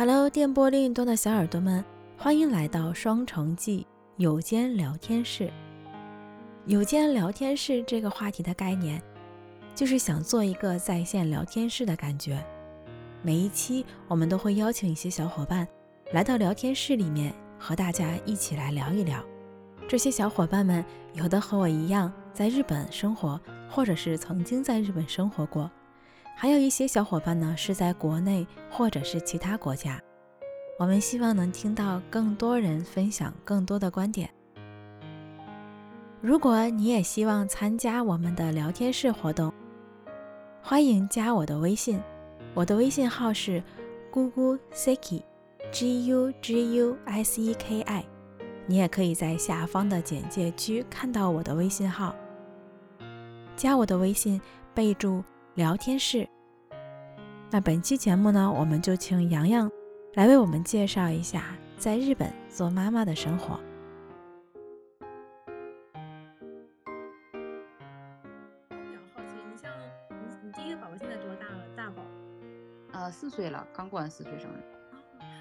Hello，电波另一端的小耳朵们，欢迎来到双城记有间聊天室。有间聊天室这个话题的概念，就是想做一个在线聊天室的感觉。每一期我们都会邀请一些小伙伴来到聊天室里面，和大家一起来聊一聊。这些小伙伴们有的和我一样在日本生活，或者是曾经在日本生活过。还有一些小伙伴呢是在国内或者是其他国家，我们希望能听到更多人分享更多的观点。如果你也希望参加我们的聊天室活动，欢迎加我的微信，我的微信号是咕咕 seki，g u g u s e k i，你也可以在下方的简介区看到我的微信号，加我的微信，备注。聊天室。那本期节目呢，我们就请洋洋来为我们介绍一下在日本做妈妈的生活。比较好奇，你像你你第一个宝宝现在多大了？大宝？呃，四岁了，刚过完四岁生日。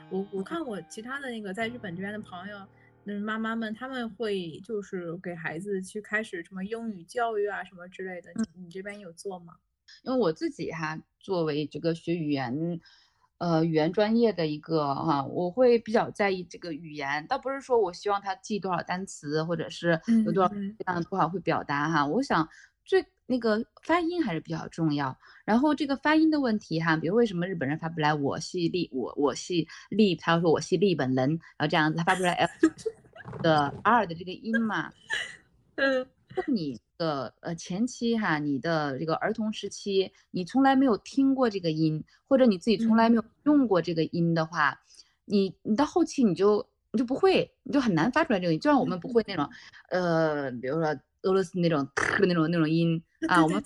我我看我其他的那个在日本这边的朋友，那妈妈们他们会就是给孩子去开始什么英语教育啊什么之类的，你你这边有做吗？因为我自己哈，作为这个学语言，呃，语言专业的一个哈，我会比较在意这个语言，倒不是说我希望他记多少单词，或者是有多少这样多少会表达哈。我想最那个发音还是比较重要。然后这个发音的问题哈，比如为什么日本人发不来我系利我我系利，他要说我系利本人，然后这样子他发不出来 L 的 R 的这个音嘛？嗯，你。的呃前期哈，你的这个儿童时期，你从来没有听过这个音，或者你自己从来没有用过这个音的话，你你到后期你就你就不会，你就很难发出来这个音。就像我们不会那种，呃，比如说俄罗斯那种特那种那种音啊，我们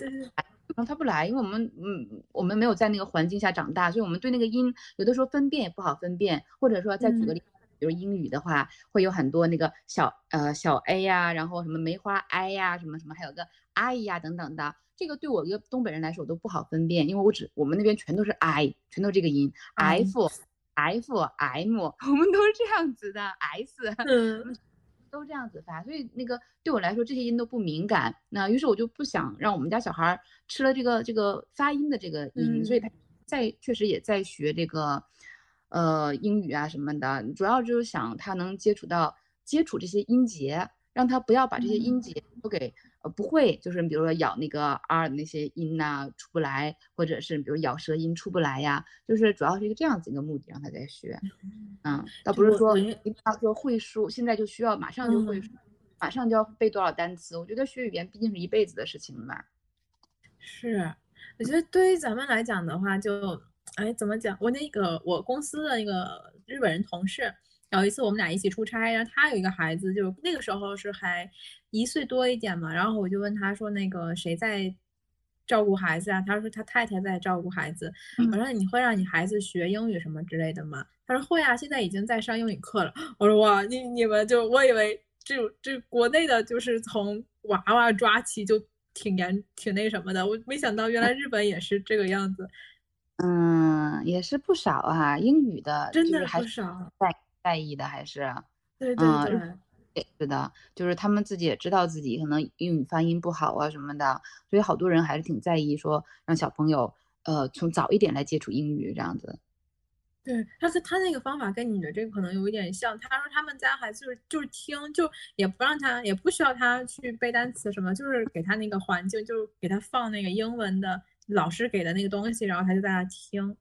发不来，因为我们嗯我们没有在那个环境下长大，所以我们对那个音有的时候分辨也不好分辨，或者说再举个例。比如英语的话，会有很多那个小呃小 a 呀，然后什么梅花 i 呀，什么什么，还有个 i 呀等等的。这个对我一个东北人来说，我都不好分辨，因为我只我们那边全都是 i，全都这个音 f f m，我们都是这样子的 s，嗯，都这样子发。所以那个对我来说，这些音都不敏感。那于是我就不想让我们家小孩吃了这个这个发音的这个音，所以他在确实也在学这个。呃，英语啊什么的，主要就是想他能接触到接触这些音节，让他不要把这些音节都给呃不会，就是比如说咬那个 r 的那些音呐出不来，或者是比如咬舌音出不来呀，就是主要是一个这样子一个目的，让他在学。嗯，倒不是说一定要说会书，现在就需要马上就会，马上就要背多少单词。我觉得学语言毕竟是一辈子的事情嘛。是，我觉得对于咱们来讲的话，就。哎，怎么讲？我那个我公司的那个日本人同事，有一次我们俩一起出差，然后他有一个孩子，就那个时候是还一岁多一点嘛。然后我就问他说：“那个谁在照顾孩子啊？”他说：“他太太在照顾孩子。”我说：“你会让你孩子学英语什么之类的吗？”他说：“会啊，现在已经在上英语课了。”我说：“哇，你你们就我以为这这国内的就是从娃娃抓起就挺严挺那什么的，我没想到原来日本也是这个样子。”嗯，也是不少啊，英语的真的不少，在在意的还是，对对对，是的，就是他们自己也知道自己可能英语发音不好啊什么的，所以好多人还是挺在意说让小朋友呃从早一点来接触英语这样子。对，他是他那个方法跟你的这个可能有一点像，他说他们家孩子就是就是听，就也不让他也不需要他去背单词什么，就是给他那个环境，就给他放那个英文的。老师给的那个东西，然后他就在那听。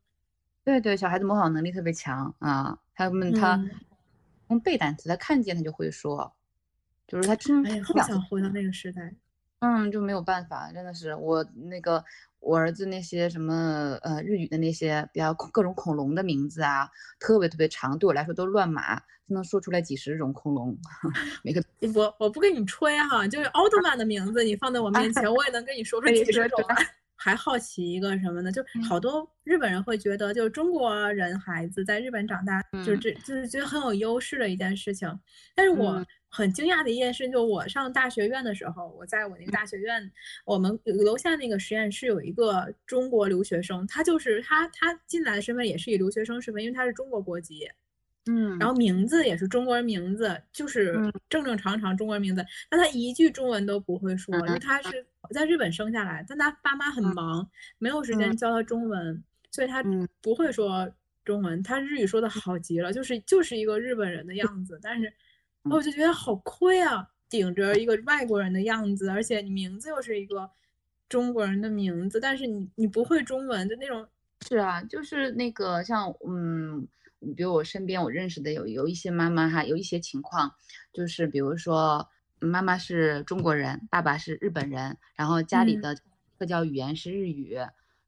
对对，小孩子模仿能力特别强啊！他们他用背单词，他看见他就会说，就是他听。哎呀，好想回到那个时代。嗯，就没有办法，真的是我那个我儿子那些什么呃日语的那些比较各种恐龙的名字啊，特别特别长，对我来说都乱码，他能说出来几十种恐龙。每个 我我不跟你吹哈，就是奥特曼的名字，你放在我面前，我也能跟你说出几十种。还好奇一个什么呢？就好多日本人会觉得，就是中国人孩子在日本长大，就是这就是觉得很有优势的一件事情。但是我很惊讶的一件事，就我上大学院的时候，我在我那个大学院，我们楼下那个实验室有一个中国留学生，他就是他他进来的身份也是以留学生身份，因为他是中国国籍。嗯，然后名字也是中国人名字，就是正正常常中国人名字，但他一句中文都不会说，因为他是在日本生下来，但他爸妈很忙，没有时间。教他中文，所以他不会说中文，他日语说的好极了，就是就是一个日本人的样子，但是我就觉得好亏啊，顶着一个外国人的样子，而且你名字又是一个中国人的名字，但是你你不会中文，的那种是啊，就是那个像嗯。比如我身边我认识的有有一些妈妈哈，有一些情况，就是比如说妈妈是中国人，爸爸是日本人，然后家里的社交语言是日语，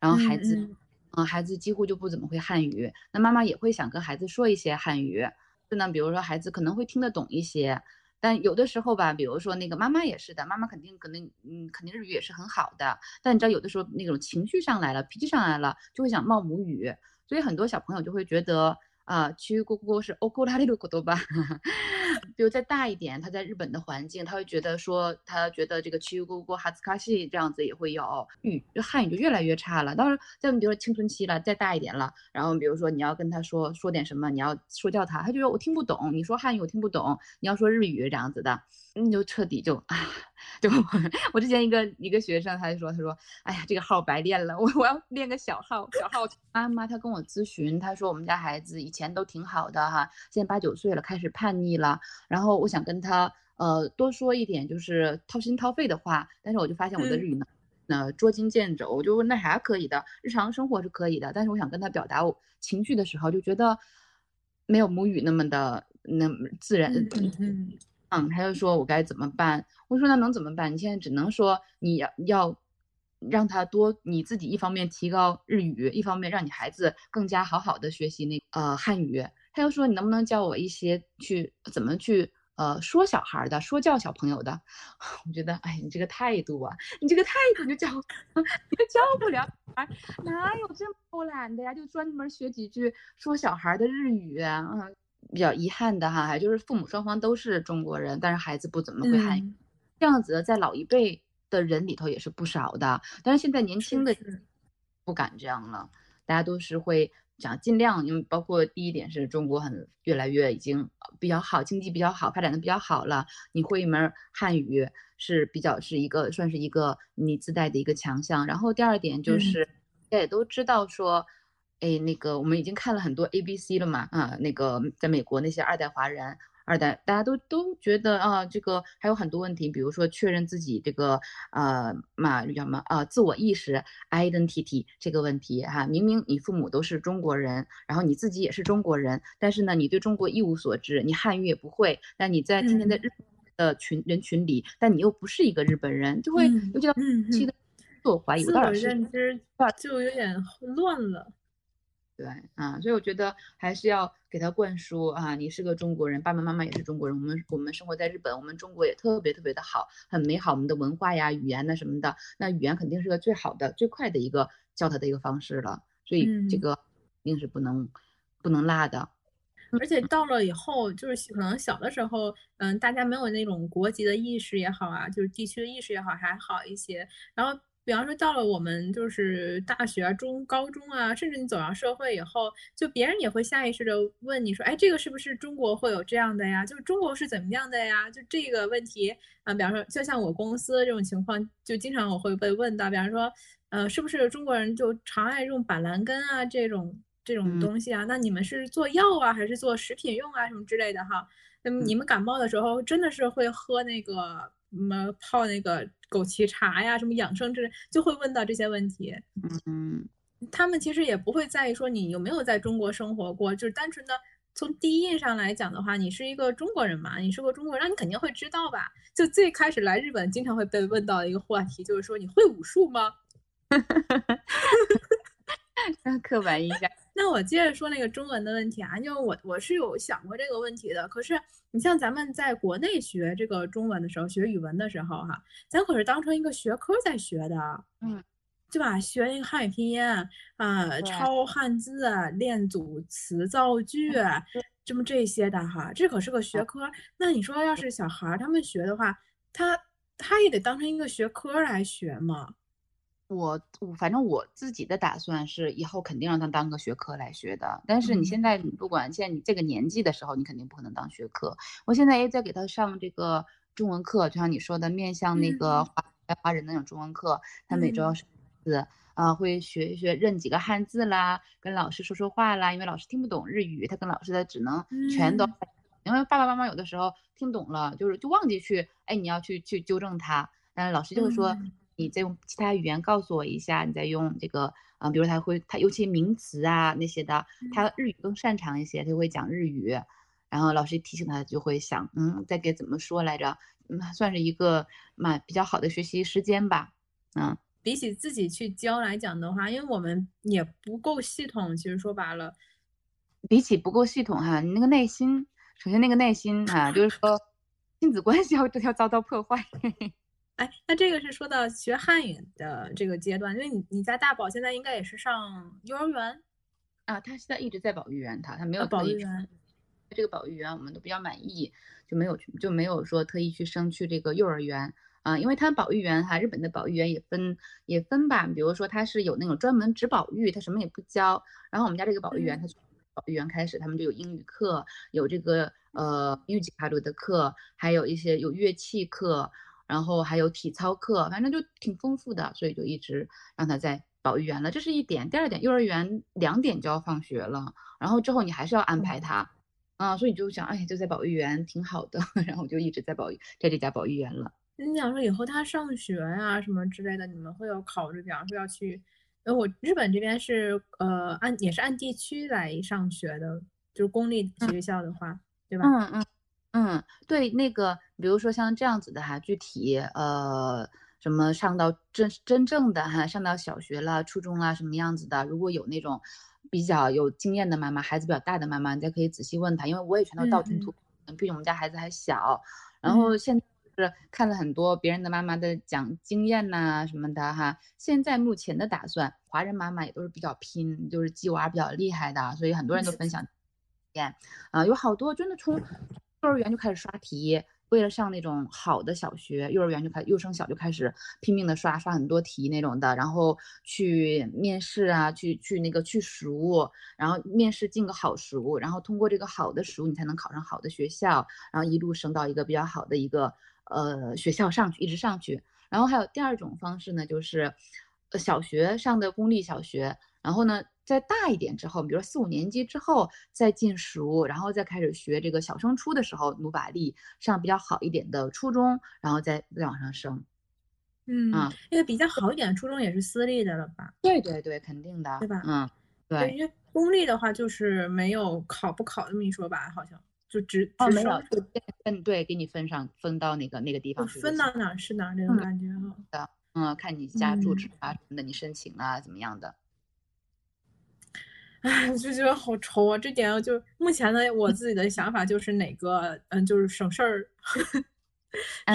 然后孩子，嗯，孩子几乎就不怎么会汉语，那妈妈也会想跟孩子说一些汉语，就呢，比如说孩子可能会听得懂一些，但有的时候吧，比如说那个妈妈也是的，妈妈肯定可能嗯肯定日语也是很好的，但你知道有的时候那种情绪上来了，脾气上来了，就会想冒母语，所以很多小朋友就会觉得。啊，区国国是欧库拉里鲁国多吧？比如再大一点，他在日本的环境，他会觉得说，他觉得这个区国国哈斯卡西这样子也会有语汉语就越来越差了。当然，再比如说青春期了，再大一点了，然后比如说你要跟他说说点什么，你要说教他，他就说我听不懂，你说汉语我听不懂，你要说日语这样子的，你就彻底就啊。就我之前一个一个学生，他就说，他说，哎呀，这个号白练了，我我要练个小号，小号。妈妈她跟我咨询，她说我们家孩子以前都挺好的哈，现在八九岁了，开始叛逆了。然后我想跟他呃多说一点，就是掏心掏肺的话。但是我就发现我的日语呢，那捉襟见肘，我就那啥可以的，日常生活是可以的。但是我想跟他表达我情绪的时候，就觉得没有母语那么的那么自然。嗯，嗯他就说我该怎么办？我说那能怎么办？你现在只能说你要要让他多你自己一方面提高日语，一方面让你孩子更加好好的学习那呃汉语。他又说你能不能教我一些去怎么去呃说小孩的，说教小朋友的？我觉得哎，你这个态度啊，你这个态度就教 你教不了孩，哪有这么偷懒的呀？就专门学几句说小孩的日语啊？比较遗憾的哈，还就是父母双方都是中国人，但是孩子不怎么会汉语，这样子在老一辈的人里头也是不少的。但是现在年轻的不敢这样了，大家都是会想尽量，因为包括第一点是中国很越来越已经比较好，经济比较好，发展的比较好了。你会一门汉语是比较是一个算是一个你自带的一个强项。然后第二点就是大家也都知道说。哎，那个我们已经看了很多 A B C 了嘛，啊，那个在美国那些二代华人，二代大家都都觉得啊，这个还有很多问题，比如说确认自己这个呃嘛叫什么啊自我意识 identity 这个问题哈，明明你父母都是中国人，然后你自己也是中国人，但是呢你对中国一无所知，你汉语也不会，但你在天天在日的群人群里，但你又不是一个日本人，就会尤其到期的自我怀疑，自我认知就有点乱了。对啊，所以我觉得还是要给他灌输啊，你是个中国人，爸爸妈妈也是中国人，我们我们生活在日本，我们中国也特别特别的好，很美好，我们的文化呀、语言呐什么的，那语言肯定是个最好的、最快的一个教他的一个方式了，所以这个一定是不能不能落的。而且到了以后，就是可能小的时候，嗯，大家没有那种国籍的意识也好啊，就是地区的意识也好，还好一些，然后。比方说，到了我们就是大学啊、中、高中啊，甚至你走上社会以后，就别人也会下意识的问你说：“哎，这个是不是中国会有这样的呀？就是中国是怎么样的呀？”就这个问题啊，比方说，就像我公司这种情况，就经常我会被问到，比方说，呃，是不是中国人就常爱用板蓝根啊这种这种东西啊？那你们是做药啊，还是做食品用啊什么之类的哈？那么你们感冒的时候真的是会喝那个？什么泡那个枸杞茶呀，什么养生之类，就会问到这些问题。嗯，他们其实也不会在意说你有没有在中国生活过，就是单纯的从第一印象来讲的话，你是一个中国人嘛，你是个中国人，那你肯定会知道吧？就最开始来日本，经常会被问到的一个话题，就是说你会武术吗？刻板印象。那我接着说那个中文的问题啊，就我我是有想过这个问题的。可是你像咱们在国内学这个中文的时候，学语文的时候哈，咱可是当成一个学科在学的。嗯，对吧？学那个汉语拼音啊，抄汉字啊，练组词造句，这么这些的哈，这可是个学科。那你说要是小孩儿他们学的话，他他也得当成一个学科来学嘛？我我反正我自己的打算是以后肯定让他当个学科来学的。但是你现在你不管现在你这个年纪的时候，你肯定不可能当学科。我现在也在给他上这个中文课，就像你说的，面向那个华华人那种中文课，他每周要上一次啊，会学一学认几个汉字啦，跟老师说说话啦。因为老师听不懂日语，他跟老师的只能全都，因为爸爸妈妈有的时候听懂了，就是就忘记去，哎，你要去去纠正他，但是老师就会说。你再用其他语言告诉我一下，你再用这个，嗯，比如他会，他尤其名词啊那些的，他日语更擅长一些，他会讲日语，然后老师提醒他就会想，嗯，再给怎么说来着，嗯，算是一个蛮比较好的学习时间吧，嗯，比起自己去教来讲的话，因为我们也不够系统，其实说白了，比起不够系统哈，你那个耐心，首先那个耐心啊，就是说亲子关系要要遭到破坏。哎，那这个是说到学汉语的这个阶段，因为你你家大宝现在应该也是上幼儿园。啊，他现在一直在保育园，他他没有保育园，这个保育园我们都比较满意，就没有去就没有说特意去升去这个幼儿园。啊，因为他保育园哈，日本的保育园也分也分吧，比如说他是有那种专门只保育，他什么也不教，然后我们家这个保育园，他从保育园开始，他们就有英语课，有这个呃英语吉卡鲁的课，还有一些有乐器课。然后还有体操课，反正就挺丰富的，所以就一直让他在保育园了。这是一点。第二点，幼儿园两点就要放学了，然后之后你还是要安排他，啊，所以你就想，哎，就在保育园挺好的，然后我就一直在保育，在这家保育园了。你想说以后他上学啊什么之类的，你们会有考虑，比方说要去，呃，我日本这边是呃按也是按地区来上学的，就是公立学校的话，对吧？嗯嗯。嗯，对，那个，比如说像这样子的哈，具体呃，什么上到真真正的哈，上到小学了、初中啦，什么样子的，如果有那种比较有经验的妈妈，孩子比较大的妈妈，你再可以仔细问他，因为我也全都道听途，毕竟我们家孩子还小。然后现在是看了很多别人的妈妈的讲经验呐什么的哈，现在目前的打算，华人妈妈也都是比较拼，就是鸡娃比较厉害的，所以很多人都分享验啊，有好多真的从。幼儿园就开始刷题，为了上那种好的小学，幼儿园就开幼升小就开始拼命的刷刷很多题那种的，然后去面试啊，去去那个去熟，然后面试进个好熟，然后通过这个好的熟，你才能考上好的学校，然后一路升到一个比较好的一个呃学校上去，一直上去。然后还有第二种方式呢，就是小学上的公立小学，然后呢。再大一点之后，比如说四五年级之后再进熟，然后再开始学这个小升初的时候努把力上比较好一点的初中，然后再再往上升。嗯啊，那个比较好一点的初中也是私立的了吧？对对对，肯定的，对吧？嗯，对，因为公立的话就是没有考不考这么一说吧？好像就只哦没有，分对给你分上分到那个那个地方去，分到哪是哪那种感觉哈。的嗯，看你家住址啊什么的，你申请啊怎么样的。哎，就觉得好愁啊！这点就目前的我自己的想法就是哪个，嗯，就是省事儿，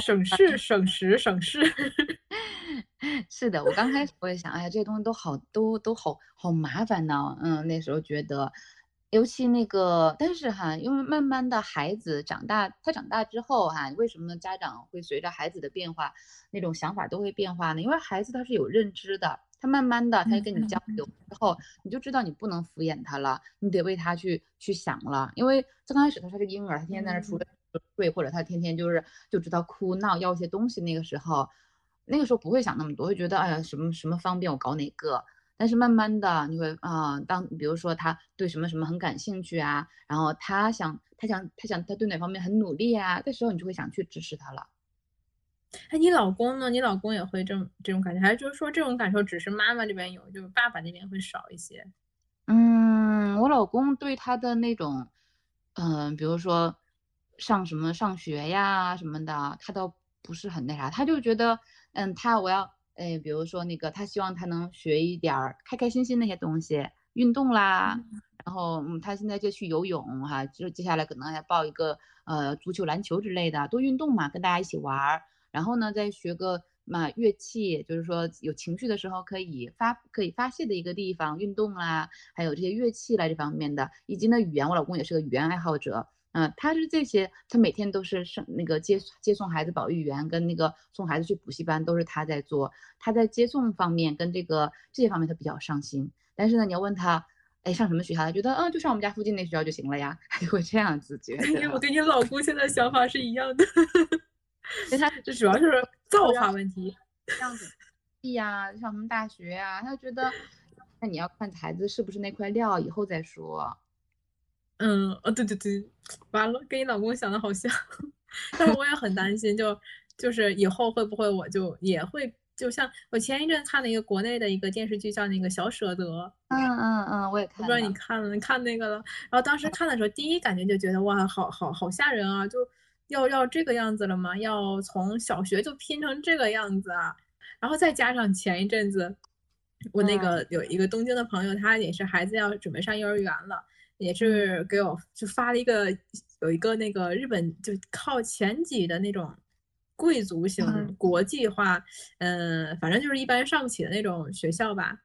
省事、省时、省事。是的，我刚开始我也想，哎呀，这些东西都好，都都好好麻烦呢。嗯，那时候觉得，尤其那个，但是哈，因为慢慢的孩子长大，他长大之后哈，为什么家长会随着孩子的变化，那种想法都会变化呢？因为孩子他是有认知的。他慢慢的，他跟你交流之后，你就知道你不能敷衍他了，你得为他去去想了。因为最刚开始他是个婴儿，他天天在那除了睡，或者他天天就是就知道哭闹要一些东西。那个时候，那个时候不会想那么多，会觉得哎呀什么什么方便我搞哪个。但是慢慢的你会啊，当比如说他对什么什么很感兴趣啊，然后他想他想他想他对哪方面很努力啊，这时候你就会想去支持他了。哎，你老公呢？你老公也会这种这种感觉，还是就是说这种感受只是妈妈这边有，就是爸爸那边会少一些？嗯，我老公对他的那种，嗯，比如说上什么上学呀什么的，他倒不是很那啥，他就觉得，嗯，他我要，哎，比如说那个，他希望他能学一点儿开开心心那些东西，运动啦，然后嗯，他现在就去游泳哈，就接下来可能还报一个呃足球、篮球之类的，多运动嘛，跟大家一起玩儿。然后呢，再学个嘛乐器，就是说有情绪的时候可以发可以发泄的一个地方，运动啦，还有这些乐器啦这方面的，以及呢语言，我老公也是个语言爱好者，嗯，他是这些，他每天都是上那个接接送孩子保育员跟那个送孩子去补习班都是他在做，他在接送方面跟这个这些方面他比较上心，但是呢你要问他。哎，上什么学校？他觉得，嗯，就上我们家附近那学校就行了呀，他 就会这样子觉 得。我跟你老公现在想法是一样的，那他这主要就是 造化问题。这样子，呀，上什么大学呀？他就觉得，那你要看孩子是不是那块料，以后再说。嗯，哦，对对对，完了，跟你老公想的好像，但是我也很担心，就就是以后会不会我就也会。就像我前一阵看了一个国内的一个电视剧，叫那个小舍得。嗯嗯嗯，我也看。不知道你看了？你看那个了？然后当时看的时候，第一感觉就觉得哇，好好好吓人啊！就要要这个样子了吗？要从小学就拼成这个样子啊？然后再加上前一阵子，我那个有一个东京的朋友，他也是孩子要准备上幼儿园了，也是给我就发了一个有一个那个日本就靠前几的那种。贵族型国际化，嗯，反正就是一般上不起的那种学校吧。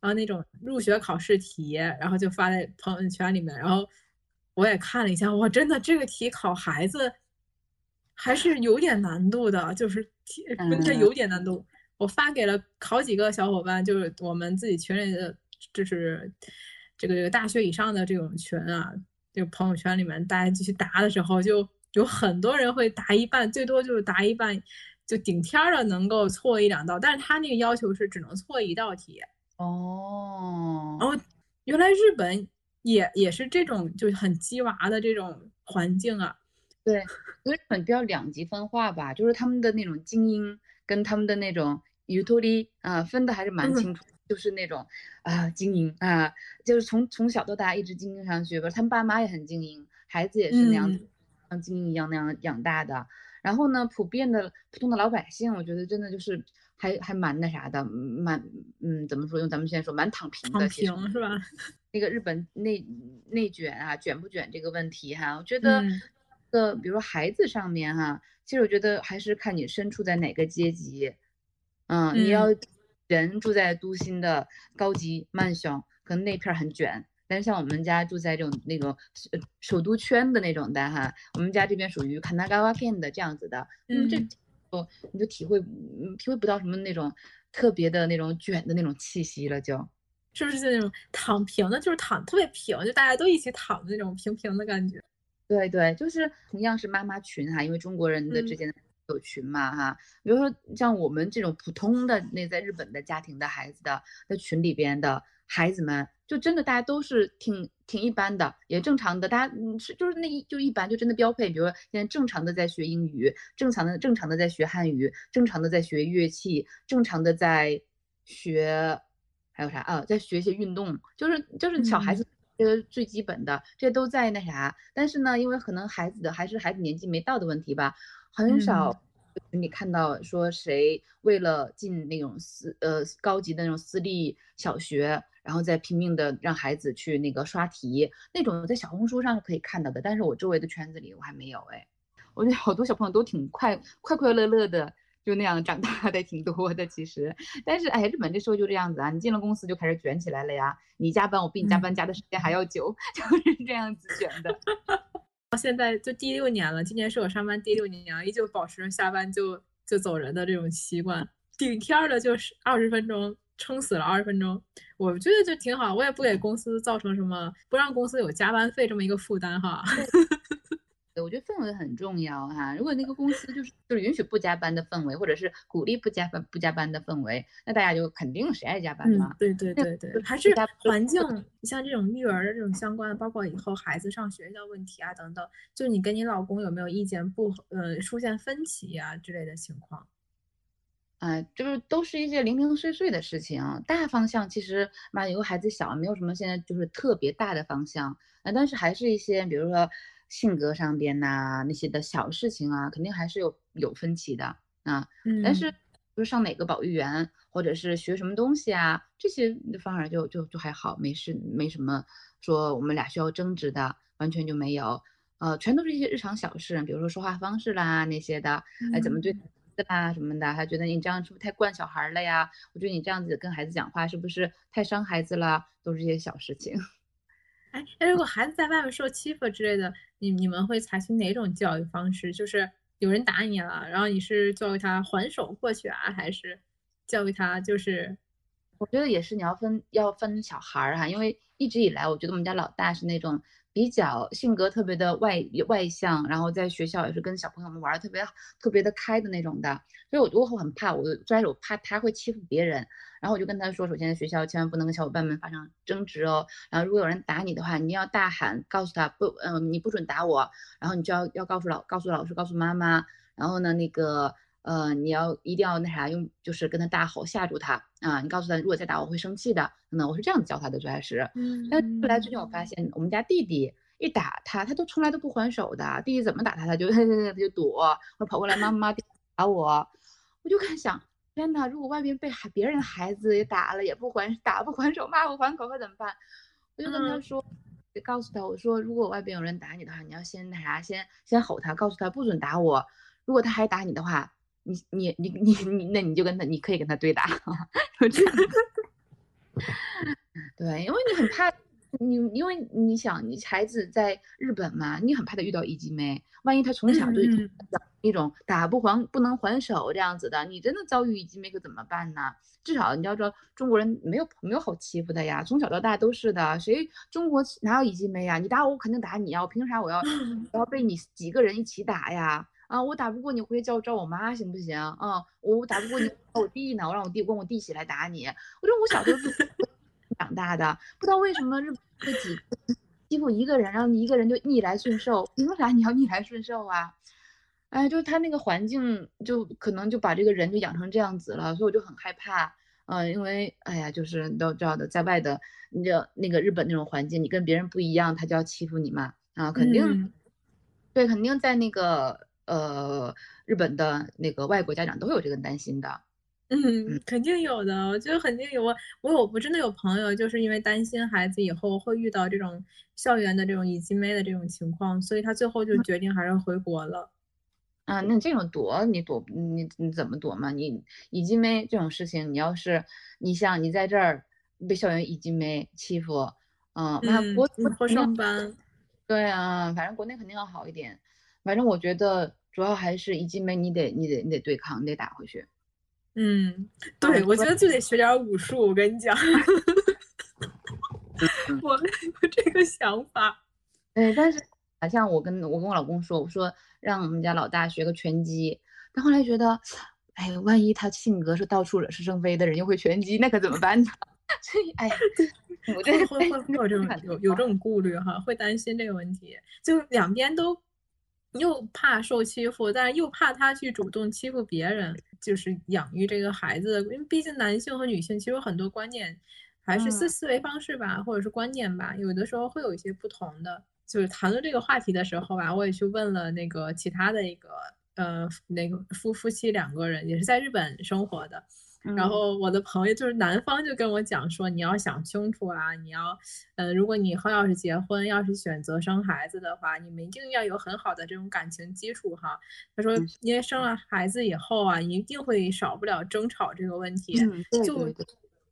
然后那种入学考试题，然后就发在朋友圈里面。然后我也看了一下，哇，真的这个题考孩子还是有点难度的，就是真的有点难度。我发给了好几个小伙伴，就是我们自己群里的，就是这个这个大学以上的这种群啊，这个朋友圈里面，大家继续答的时候就。有很多人会答一半，最多就是答一半，就顶天儿了，能够错一两道。但是他那个要求是只能错一道题。哦。然后原来日本也也是这种，就是很鸡娃的这种环境啊。对，日本比较两极分化吧，就是他们的那种精英跟他们的那种 utility 啊，分的还是蛮清楚。就是那种啊精英啊，就是从从小到大一直精英上去，吧，他们爸妈也很精英，孩子也是那样子。像精英一样那样养大的，然后呢，普遍的普通的老百姓，我觉得真的就是还还蛮那啥的，蛮嗯，怎么说？用咱们现在说，蛮躺平的，躺平是吧？那个日本内内卷啊，卷不卷这个问题哈，我觉得，呃，比如说孩子上面哈，其实我觉得还是看你身处在哪个阶级，嗯，你要人住在都心的高级 mansion，可能那片很卷。但是像我们家住在这种那种首都圈的那种的哈，我们家这边属于卡纳嘎瓦片的这样子的，嗯，这哦你就体会体会不到什么那种特别的那种卷的那种气息了，就。是不是就那种躺平的，就是躺特别平，就大家都一起躺的那种平平的感觉。对对，就是同样是妈妈群哈，因为中国人的之间的有群嘛哈，比如说像我们这种普通的那在日本的家庭的孩子的在群里边的孩子们。就真的大家都是挺挺一般的，也正常的，大家嗯是就是那一就一般，就真的标配。比如说现在正常的在学英语，正常的正常的在学汉语，正常的在学乐器，正常的在学还有啥啊，在学一些运动，就是就是小孩子呃最基本的这都在那啥。但是呢，因为可能孩子的还是孩子年纪没到的问题吧，很少你看到说谁为了进那种私呃高级的那种私立小学。然后再拼命的让孩子去那个刷题，那种在小红书上是可以看到的，但是我周围的圈子里我还没有哎。我觉得好多小朋友都挺快快快乐乐的，就那样长大的挺多的其实。但是哎，日本这时候就这样子啊，你进了公司就开始卷起来了呀。你加班我比你加班加的时间还要久，就是这样子卷的。到现在就第六年了，今年是我上班第六年，依旧保持着下班就就走人的这种习惯，顶天的就是二十分钟。撑死了二十分钟，我觉得就挺好。我也不给公司造成什么，不让公司有加班费这么一个负担哈。对，我觉得氛围很重要哈。如果那个公司就是就是允许不加班的氛围，或者是鼓励不加班不加班的氛围，那大家就肯定谁爱加班嘛。对对对对，还是环境，像这种育儿的这种相关的，包括以后孩子上学的问题啊等等，就你跟你老公有没有意见不呃出现分歧啊之类的情况？啊，就是都是一些零零碎碎的事情，大方向其实嘛，有个孩子小，没有什么现在就是特别大的方向啊，但是还是一些，比如说性格上边呐那些的小事情啊，肯定还是有有分歧的啊。但是就上哪个保育员，或者是学什么东西啊，这些反而就就就还好，没事，没什么说我们俩需要争执的，完全就没有，呃，全都是一些日常小事，比如说说话方式啦那些的，哎，怎么对。子啦什么的，他觉得你这样是不是太惯小孩了呀？我觉得你这样子跟孩子讲话是不是太伤孩子了？都是一些小事情。哎，那如果孩子在外面受欺负之类的，你你们会采取哪种教育方式？就是有人打你了，然后你是教育他还手过去啊，还是教育他就是？我觉得也是，你要分要分小孩儿哈，因为一直以来，我觉得我们家老大是那种比较性格特别的外外向，然后在学校也是跟小朋友们玩的特别特别的开的那种的，所以我我很怕，我最开始我怕他会欺负别人，然后我就跟他说，首先在学校千万不能跟小伙伴们发生争执哦，然后如果有人打你的话，你要大喊告诉他不，嗯，你不准打我，然后你就要要告诉老告诉老师告诉妈妈，然后呢那个。呃，你要一定要那啥，用就是跟他大吼吓住他啊！你告诉他，如果再打我会生气的。那我是这样子教他的，最开始。嗯。但后来最近我发现，我们家弟弟一打他，他都从来都不还手的。弟弟怎么打他，他就 他就躲，或者跑过来，妈妈 打我。我就开始想，天呐，如果外边被孩别人的孩子也打了，也不还打不还手，骂不还口，可怎么办？我就跟他说，告诉他，我说，如果外边有人打你的话，你要先那啥，先先吼他，告诉他不准打我。如果他还打你的话。你你你你你，那你就跟他，你可以跟他对打，就这样。对，因为你很怕你，因为你想，你孩子在日本嘛，你很怕他遇到一级妹，万一他从小就那种打不还不能还手这样子的，你真的遭遇一级妹可怎么办呢？至少你要知道，中国人没有没有好欺负的呀，从小到大都是的，谁中国哪有一级妹呀？你打我，我肯定打你呀，我凭啥我要我要被你几个人一起打呀？啊，我打不过你，回去叫找我妈行不行？啊，我打不过你，找我弟呢？我让我弟跟我弟一起来打你。我说我小时候是长大的，不知道为什么日本会几欺负一个人，然后你一个人就逆来顺受，凭啥你要逆来顺受啊？哎，就是他那个环境，就可能就把这个人就养成这样子了，所以我就很害怕。嗯，因为哎呀，就是你都知道的，在外的，你就那个日本那种环境，你跟别人不一样，他就要欺负你嘛。啊，肯定，对，肯定在那个。呃，日本的那个外国家长都有这个担心的，嗯，肯定有的，我觉得肯定有。我我有，我真的有朋友，就是因为担心孩子以后会遇到这种校园的这种以及妹的这种情况，所以他最后就决定还是回国了。啊，那这种躲你躲你你怎么躲嘛？你以及妹这种事情，你要是你像你在这儿被校园以及妹欺负，嗯，那国国上班，对啊，反正国内肯定要好一点。反正我觉得主要还是一进门你得你得你得对抗，你得打回去。嗯，对，我觉得就得学点武术。我跟你讲，我有这个想法。对，但是好像我跟我跟我老公说，我说让我们家老大学个拳击，但后来觉得，哎，万一他性格是到处惹是生非的人，又会拳击，那可怎么办呢？所以，哎，我这会会会有这种 有有这种顾虑哈，会担心这个问题，就两边都。又怕受欺负，但是又怕他去主动欺负别人，就是养育这个孩子。因为毕竟男性和女性其实有很多观念，还是思思维方式吧，或者是观念吧，有的时候会有一些不同的。就是谈论这个话题的时候吧，我也去问了那个其他的一个呃那个夫夫妻两个人，也是在日本生活的。然后我的朋友就是男方就跟我讲说，你要想清楚啊，你要，呃，如果你以后要是结婚，要是选择生孩子的话，你们一定要有很好的这种感情基础哈。他说，因为生了孩子以后啊，一定会少不了争吵这个问题，就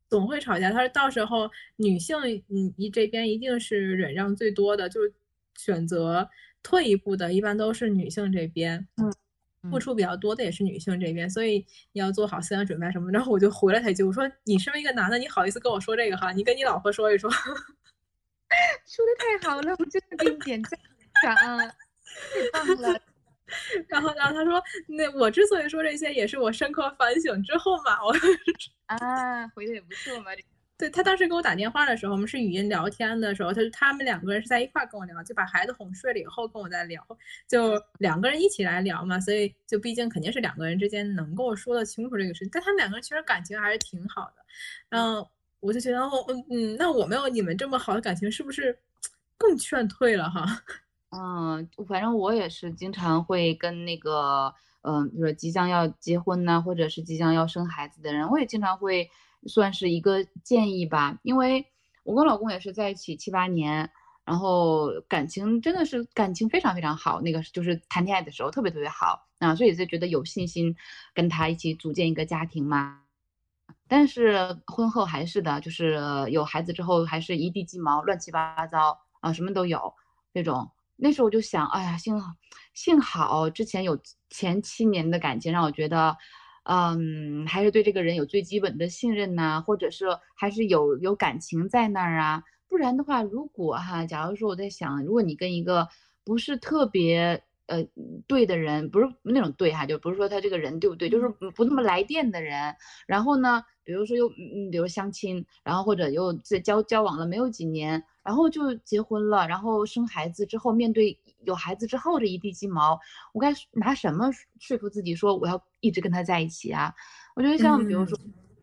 总会吵架。他说到时候女性，你你这边一定是忍让最多的，就是选择退一步的，一般都是女性这边。嗯。付出比较多的也是女性这边，所以你要做好思想准备什么。然后我就回了他一句，我说：“你身为一个男的，你好意思跟我说这个哈？你跟你老婆说一说。”说的太好了，我真的给你点赞，太棒了。然后，然后他说：“那我之所以说这些，也是我深刻反省之后嘛。”我啊，回的也不错嘛。对他当时给我打电话的时候，我们是语音聊天的时候，他他们两个人是在一块跟我聊，就把孩子哄睡了以后跟我在聊，就两个人一起来聊嘛，所以就毕竟肯定是两个人之间能够说得清楚这个事情，但他们两个人其实感情还是挺好的，嗯，我就觉得我嗯，那我没有你们这么好的感情，是不是更劝退了哈？嗯，反正我也是经常会跟那个嗯，比如说即将要结婚呢，或者是即将要生孩子的人，我也经常会。算是一个建议吧，因为我跟老公也是在一起七八年，然后感情真的是感情非常非常好，那个就是谈恋爱的时候特别特别好啊，所以就觉得有信心跟他一起组建一个家庭嘛。但是婚后还是的，就是有孩子之后还是一地鸡毛，乱七八糟啊，什么都有这种。那时候我就想，哎呀，幸好幸好之前有前七年的感情，让我觉得，嗯，还是对这个人有最基本的信任呐，或者是还是有有感情在那儿啊。不然的话，如果哈，假如说我在想，如果你跟一个不是特别呃对的人，不是那种对哈，就不是说他这个人对不对，就是不那么来电的人，然后呢，比如说又嗯，比如相亲，然后或者又在交交往了没有几年，然后就结婚了，然后生孩子之后，面对有孩子之后这一地鸡毛，我该拿什么说服自己说我要一直跟他在一起啊？我觉得像比如说。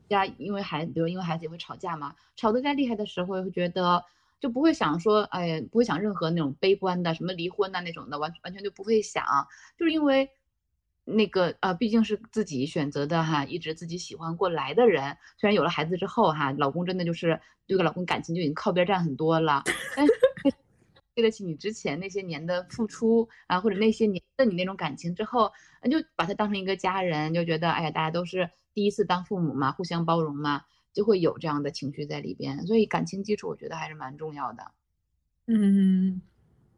家因为孩子，比如因为孩子也会吵架嘛，吵得再厉害的时候，会觉得就不会想说，哎，不会想任何那种悲观的，什么离婚呐那种的，完完全就不会想，就是因为那个呃，毕竟是自己选择的哈，一直自己喜欢过来的人，虽然有了孩子之后哈，老公真的就是对个老公感情就已经靠边站很多了，但是对得起你之前那些年的付出啊，或者那些年的你那种感情之后，就把他当成一个家人，就觉得哎呀，大家都是。第一次当父母嘛，互相包容嘛，就会有这样的情绪在里边，所以感情基础我觉得还是蛮重要的。嗯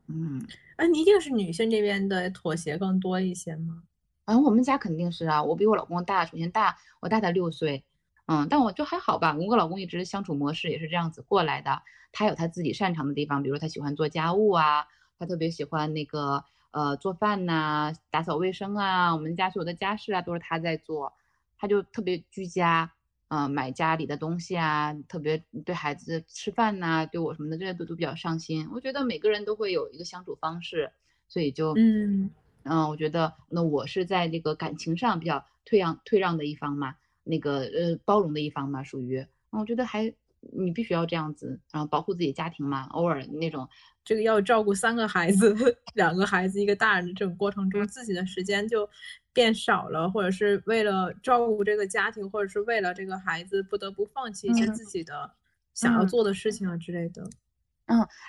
嗯，哎，你一定是女性这边的妥协更多一些吗？啊，我们家肯定是啊，我比我老公大，首先大，我大他六岁，嗯，但我就还好吧，我跟老公一直相处模式也是这样子过来的。他有他自己擅长的地方，比如他喜欢做家务啊，他特别喜欢那个呃做饭呐，打扫卫生啊，我们家所有的家事啊都是他在做。他就特别居家，嗯，买家里的东西啊，特别对孩子吃饭呐，对我什么的这些都都比较上心。我觉得每个人都会有一个相处方式，所以就，嗯嗯，我觉得那我是在这个感情上比较退让退让的一方嘛，那个呃包容的一方嘛，属于，我觉得还你必须要这样子，然后保护自己家庭嘛，偶尔那种这个要照顾三个孩子，两个孩子一个大人的这种过程中，自己的时间就。变少了，或者是为了照顾这个家庭，或者是为了这个孩子，不得不放弃一些自己的想要做的事情啊之类的。嗯，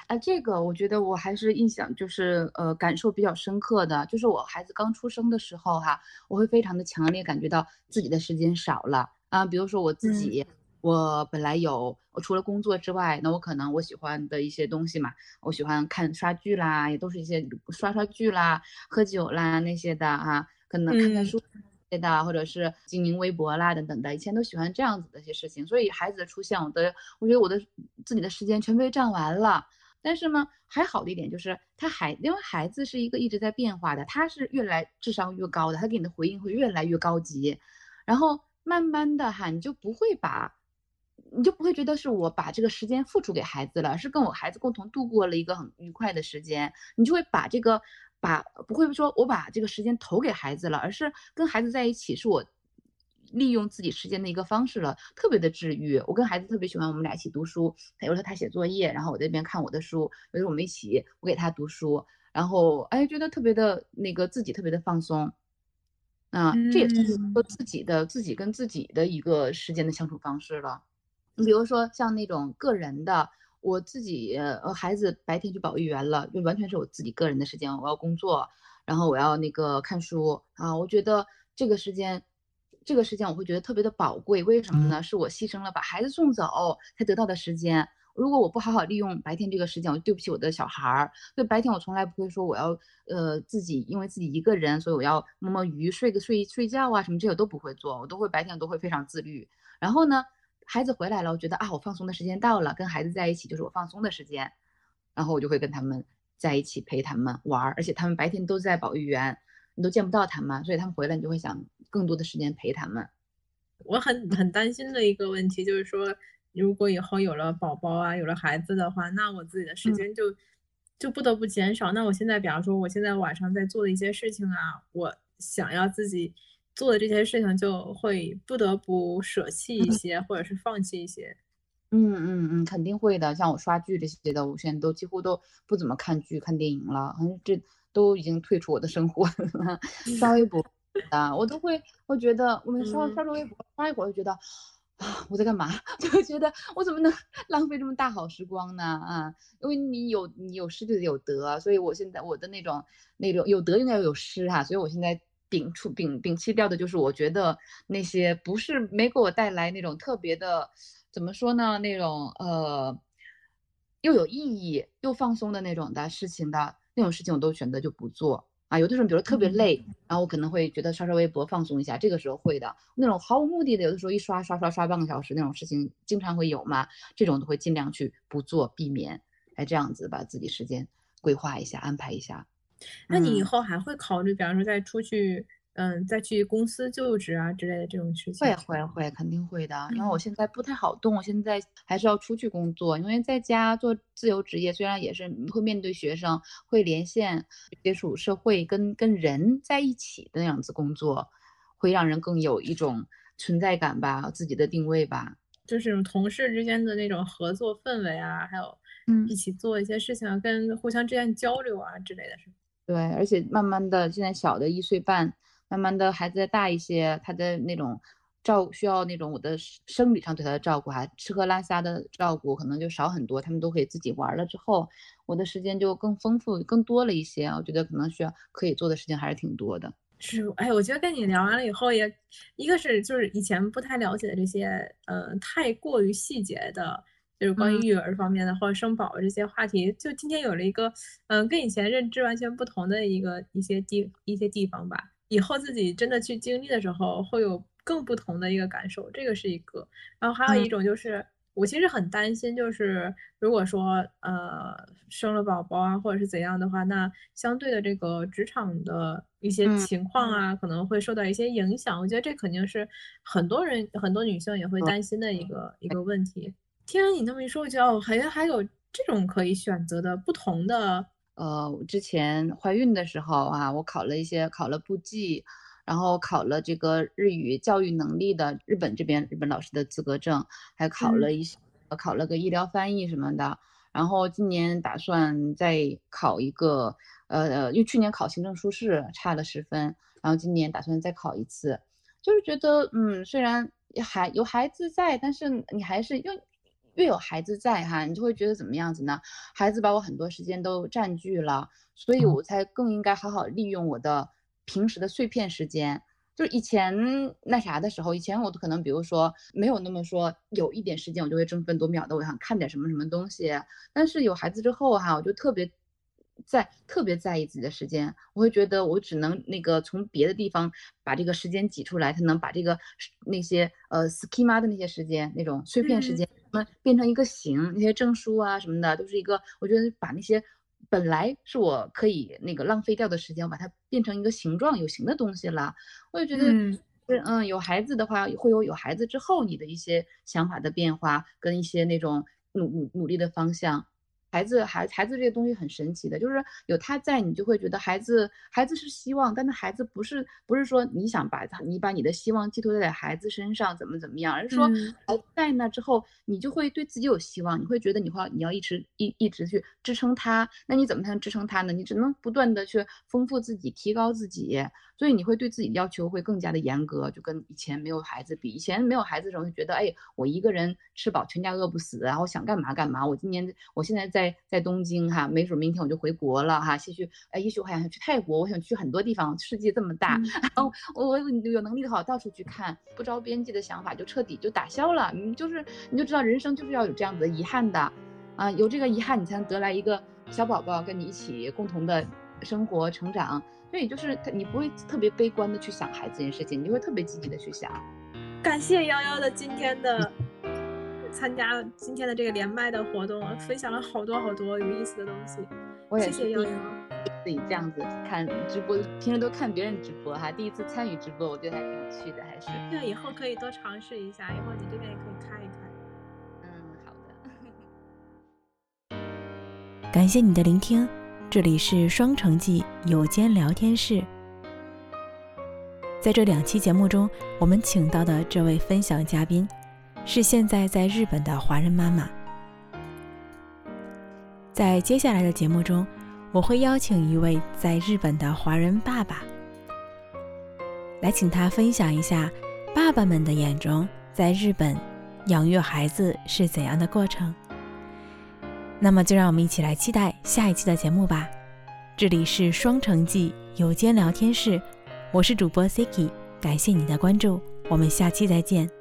哎，这个我觉得我还是印象就是呃感受比较深刻的，就是我孩子刚出生的时候哈，我会非常的强烈感觉到自己的时间少了啊。比如说我自己，我本来有我除了工作之外，那我可能我喜欢的一些东西嘛，我喜欢看刷剧啦，也都是一些刷刷剧啦、喝酒啦那些的哈。可能看看书类的，或者是经营微博啦等等的，以前都喜欢这样子的一些事情。所以孩子的出现，我的我觉得我的自己的时间全被占完了。但是呢，还好的一点就是他还因为孩子是一个一直在变化的，他是越来智商越高的，他给你的回应会越来越高级。然后慢慢的哈，你就不会把，你就不会觉得是我把这个时间付出给孩子了，是跟我孩子共同度过了一个很愉快的时间，你就会把这个。把不会说我把这个时间投给孩子了，而是跟孩子在一起是我利用自己时间的一个方式了，特别的治愈。我跟孩子特别喜欢我们俩一起读书，有时候他写作业，然后我在那边看我的书，有时候我们一起我给他读书，然后哎觉得特别的那个自己特别的放松，啊，这也是说自己的自己跟自己的一个时间的相处方式了。你比如说像那种个人的。我自己呃孩子白天去保育园了，就完全是我自己个人的时间。我要工作，然后我要那个看书啊。我觉得这个时间，这个时间我会觉得特别的宝贵。为什么呢？是我牺牲了把孩子送走才得到的时间。如果我不好好利用白天这个时间，我就对不起我的小孩儿。所以白天我从来不会说我要呃自己因为自己一个人，所以我要摸摸鱼、睡个睡睡觉啊什么这些都不会做。我都会白天都会非常自律。然后呢？孩子回来了，我觉得啊，我放松的时间到了，跟孩子在一起就是我放松的时间，然后我就会跟他们在一起陪他们玩儿，而且他们白天都在保育园，你都见不到他们，所以他们回来你就会想更多的时间陪他们。我很很担心的一个问题就是说，如果以后有了宝宝啊，有了孩子的话，那我自己的时间就就不得不减少。那我现在，比方说我现在晚上在做的一些事情啊，我想要自己。做的这些事情就会不得不舍弃一些，或者是放弃一些。嗯嗯嗯，肯定会的。像我刷剧这些的，我现在都几乎都不怎么看剧、看电影了，好像这都已经退出我的生活了。刷微博啊，我都会，我觉得我们刷刷着微博刷一会儿，就觉得啊，我在干嘛？就会觉得我怎么能 浪费这么大好时光呢？啊，因为你有你有失就得有得，所以我现在我的那种那种有得应该要有失哈，所以我现在摒除摒摒弃掉的就是我觉得那些不是没给我带来那种特别的，怎么说呢？那种呃又有意义又放松的那种的事情的那种事情，我都选择就不做。啊，有的时候比如特别累，然后我可能会觉得刷刷微博放松一下，这个时候会的。那种毫无目的的，有的时候一刷刷刷刷半个小时那种事情，经常会有嘛。这种都会尽量去不做，避免。哎，这样子把自己时间规划一下，安排一下。那你以后还会考虑，比方说再出去？嗯，再去公司就职啊之类的这种事情，会会会，肯定会的。因为我现在不太好动，我现在还是要出去工作。因为在家做自由职业，虽然也是会面对学生，会连线接触社会，跟跟人在一起的那样子工作，会让人更有一种存在感吧，自己的定位吧。就是同事之间的那种合作氛围啊，还有一起做一些事情，跟互相之间交流啊之类的，是对，而且慢慢的，现在小的一岁半。慢慢的，孩子再大一些，他的那种照需要那种我的生理上对他的照顾还，吃喝拉撒的照顾可能就少很多，他们都可以自己玩了之后，我的时间就更丰富、更多了一些。我觉得可能需要可以做的事情还是挺多的。是，哎，我觉得跟你聊完了以后，也一个是就是以前不太了解的这些，呃，太过于细节的，就是关于育儿方面的或者生宝这些话题，就今天有了一个，嗯，跟以前认知完全不同的一个一些地一些地方吧。以后自己真的去经历的时候，会有更不同的一个感受，这个是一个。然后还有一种就是，我其实很担心，就是如果说呃生了宝宝啊，或者是怎样的话，那相对的这个职场的一些情况啊，可能会受到一些影响。我觉得这肯定是很多人很多女性也会担心的一个一个问题。听完你这么一说，我觉得哦，还还有这种可以选择的不同的。呃，我之前怀孕的时候啊，我考了一些，考了部记，然后考了这个日语教育能力的日本这边日本老师的资格证，还考了一些，考了个医疗翻译什么的。然后今年打算再考一个，呃，因为去年考行政书试差了十分，然后今年打算再考一次。就是觉得，嗯，虽然还有孩子在，但是你还是用。越有孩子在哈，你就会觉得怎么样子呢？孩子把我很多时间都占据了，所以我才更应该好好利用我的平时的碎片时间。就是以前那啥的时候，以前我都可能，比如说没有那么说有一点时间，我就会争分夺秒的，我想看点什么什么东西。但是有孩子之后哈，我就特别在特别在意自己的时间，我会觉得我只能那个从别的地方把这个时间挤出来，才能把这个那些呃 schema 的那些时间，那种碎片时间。那变成一个形，那些证书啊什么的，都是一个。我觉得把那些本来是我可以那个浪费掉的时间，我把它变成一个形状有形的东西了。我就觉得，嗯，嗯，有孩子的话，会有有孩子之后你的一些想法的变化，跟一些那种努努努力的方向。孩子，孩孩子这个东西很神奇的，就是有他在，你就会觉得孩子，孩子是希望，但是孩子不是，不是说你想把他，你把你的希望寄托在孩子身上，怎么怎么样，而是说孩子在那之后，你就会对自己有希望，你会觉得你会你要一直一一直去支撑他，那你怎么才能支撑他呢？你只能不断的去丰富自己，提高自己，所以你会对自己要求会更加的严格，就跟以前没有孩子比，以前没有孩子的时候就觉得，哎，我一个人吃饱全家饿不死，然后想干嘛干嘛，我今年我现在在。在在东京哈，没准明天我就回国了哈。也许哎，也许我还想去泰国，我想去很多地方。世界这么大，然后我我有能力的话，到处去看，不着边际的想法就彻底就打消了。你就是你就知道人生就是要有这样子的遗憾的啊，有这个遗憾，你才能得来一个小宝宝跟你一起共同的生活成长。所以就是你不会特别悲观的去想孩子这件事情，你会特别积极的去想。感谢幺幺的今天的。参加今天的这个连麦的活动，分享了好多好多有意思的东西。我也谢谢悠悠。自己这样子看直播，平时都看别人直播哈，第一次参与直播，我觉得还挺有趣的，还是。对，以后可以多尝试一下，以后你这边也可以开一开。嗯，好的。感谢你的聆听，这里是双城记有间聊天室。在这两期节目中，我们请到的这位分享嘉宾。是现在在日本的华人妈妈。在接下来的节目中，我会邀请一位在日本的华人爸爸，来请他分享一下爸爸们的眼中在日本养育孩子是怎样的过程。那么，就让我们一起来期待下一期的节目吧。这里是双城记有间聊天室，我是主播 Siki，感谢你的关注，我们下期再见。